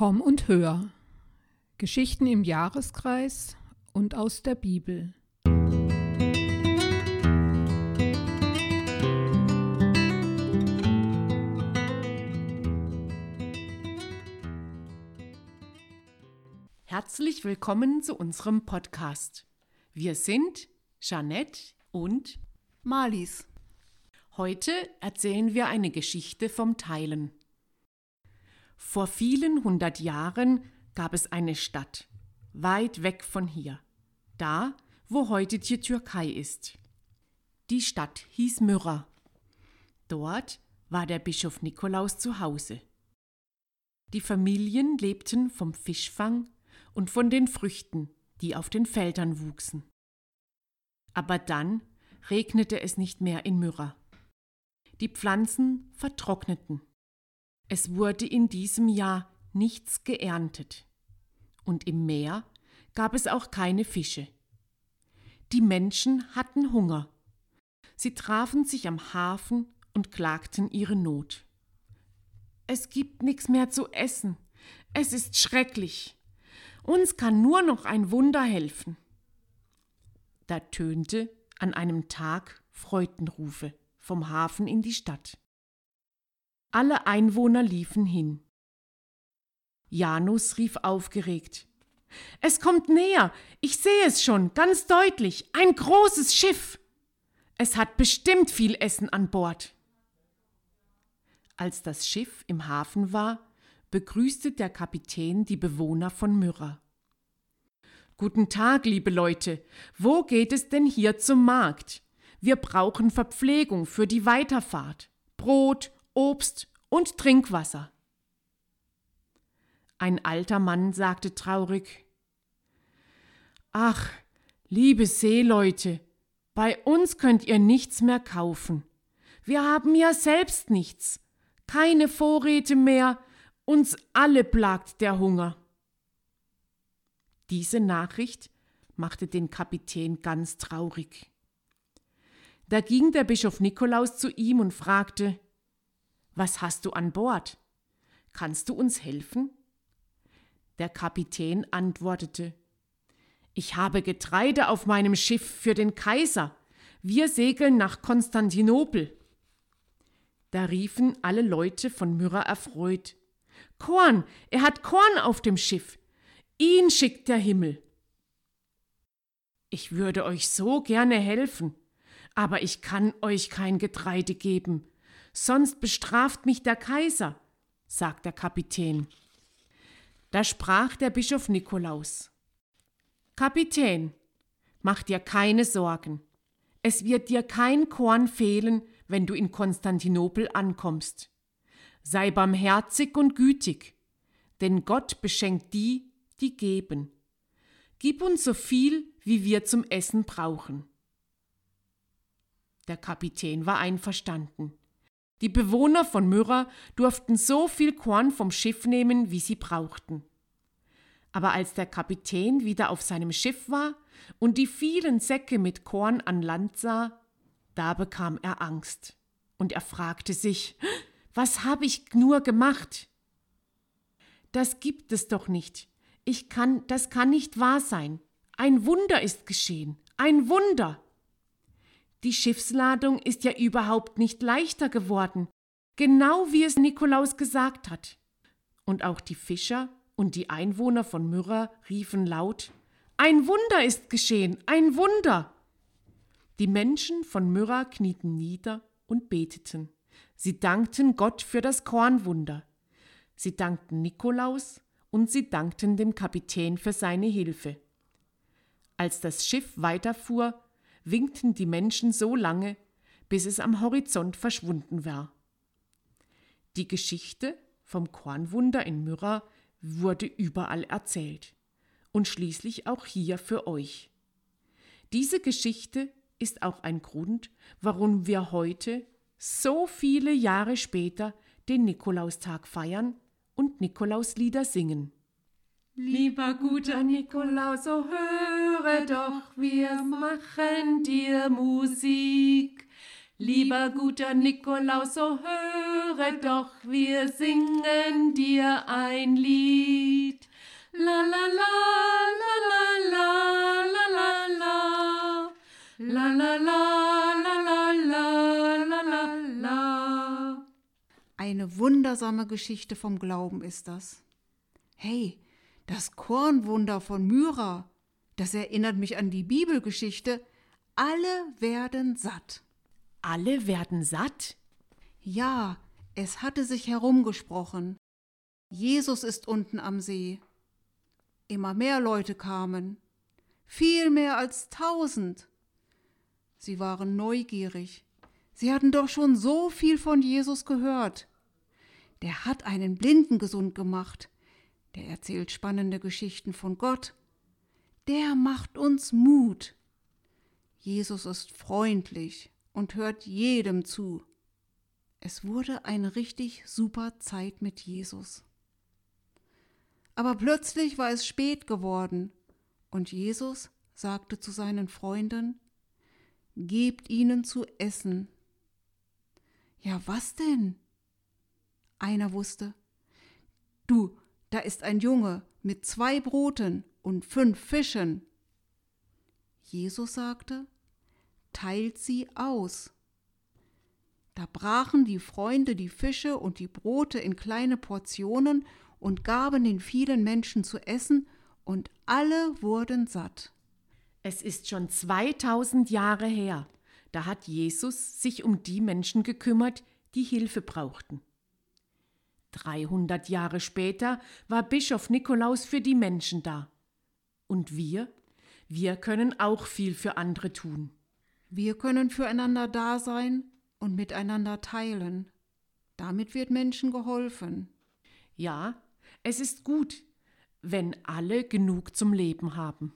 Komm und hör. Geschichten im Jahreskreis und aus der Bibel. Herzlich willkommen zu unserem Podcast. Wir sind Jeanette und Malis. Heute erzählen wir eine Geschichte vom Teilen. Vor vielen hundert Jahren gab es eine Stadt, weit weg von hier, da, wo heute die Türkei ist. Die Stadt hieß Myra. Dort war der Bischof Nikolaus zu Hause. Die Familien lebten vom Fischfang und von den Früchten, die auf den Feldern wuchsen. Aber dann regnete es nicht mehr in Myra. Die Pflanzen vertrockneten. Es wurde in diesem Jahr nichts geerntet. Und im Meer gab es auch keine Fische. Die Menschen hatten Hunger. Sie trafen sich am Hafen und klagten ihre Not. Es gibt nichts mehr zu essen. Es ist schrecklich. Uns kann nur noch ein Wunder helfen. Da tönte an einem Tag Freudenrufe vom Hafen in die Stadt. Alle Einwohner liefen hin. Janus rief aufgeregt. Es kommt näher, ich sehe es schon, ganz deutlich, ein großes Schiff. Es hat bestimmt viel Essen an Bord. Als das Schiff im Hafen war, begrüßte der Kapitän die Bewohner von Myra. Guten Tag, liebe Leute, wo geht es denn hier zum Markt? Wir brauchen Verpflegung für die Weiterfahrt, Brot Obst und Trinkwasser. Ein alter Mann sagte traurig Ach, liebe Seeleute, bei uns könnt ihr nichts mehr kaufen. Wir haben ja selbst nichts, keine Vorräte mehr, uns alle plagt der Hunger. Diese Nachricht machte den Kapitän ganz traurig. Da ging der Bischof Nikolaus zu ihm und fragte was hast du an Bord? Kannst du uns helfen? Der Kapitän antwortete Ich habe Getreide auf meinem Schiff für den Kaiser. Wir segeln nach Konstantinopel. Da riefen alle Leute von Myra erfreut Korn, er hat Korn auf dem Schiff. Ihn schickt der Himmel. Ich würde euch so gerne helfen, aber ich kann euch kein Getreide geben, sonst bestraft mich der Kaiser, sagt der Kapitän. Da sprach der Bischof Nikolaus. Kapitän, mach dir keine Sorgen. Es wird dir kein Korn fehlen, wenn du in Konstantinopel ankommst. Sei barmherzig und gütig, denn Gott beschenkt die, die geben. Gib uns so viel, wie wir zum Essen brauchen. Der Kapitän war einverstanden. Die Bewohner von Myra durften so viel Korn vom Schiff nehmen, wie sie brauchten. Aber als der Kapitän wieder auf seinem Schiff war und die vielen Säcke mit Korn an Land sah, da bekam er Angst. Und er fragte sich, was habe ich nur gemacht? Das gibt es doch nicht. Ich kann, das kann nicht wahr sein. Ein Wunder ist geschehen. Ein Wunder. Die Schiffsladung ist ja überhaupt nicht leichter geworden, genau wie es Nikolaus gesagt hat. Und auch die Fischer und die Einwohner von Myrrha riefen laut Ein Wunder ist geschehen, ein Wunder. Die Menschen von Myrrha knieten nieder und beteten. Sie dankten Gott für das Kornwunder. Sie dankten Nikolaus und sie dankten dem Kapitän für seine Hilfe. Als das Schiff weiterfuhr, winkten die Menschen so lange, bis es am Horizont verschwunden war. Die Geschichte vom Kornwunder in Myrrha wurde überall erzählt und schließlich auch hier für euch. Diese Geschichte ist auch ein Grund, warum wir heute, so viele Jahre später, den Nikolaustag feiern und Nikolauslieder singen. Lieber guter Nikolaus, so höre doch, wir machen dir Musik. Lieber guter Nikolaus, so höre doch, wir singen dir ein Lied. La la la la la la la la la la la la la la la la Eine wundersame Geschichte vom Glauben ist das. Hey, das Kornwunder von Myra, das erinnert mich an die Bibelgeschichte. Alle werden satt. Alle werden satt? Ja, es hatte sich herumgesprochen. Jesus ist unten am See. Immer mehr Leute kamen, viel mehr als tausend. Sie waren neugierig. Sie hatten doch schon so viel von Jesus gehört. Der hat einen Blinden gesund gemacht. Der erzählt spannende Geschichten von Gott. Der macht uns Mut. Jesus ist freundlich und hört jedem zu. Es wurde eine richtig super Zeit mit Jesus. Aber plötzlich war es spät geworden und Jesus sagte zu seinen Freunden, Gebt ihnen zu essen. Ja, was denn? Einer wusste, Du, da ist ein Junge mit zwei Broten und fünf Fischen. Jesus sagte, Teilt sie aus. Da brachen die Freunde die Fische und die Brote in kleine Portionen und gaben den vielen Menschen zu essen, und alle wurden satt. Es ist schon 2000 Jahre her. Da hat Jesus sich um die Menschen gekümmert, die Hilfe brauchten. 300 Jahre später war Bischof Nikolaus für die Menschen da. Und wir? Wir können auch viel für andere tun. Wir können füreinander da sein und miteinander teilen. Damit wird Menschen geholfen. Ja, es ist gut, wenn alle genug zum Leben haben.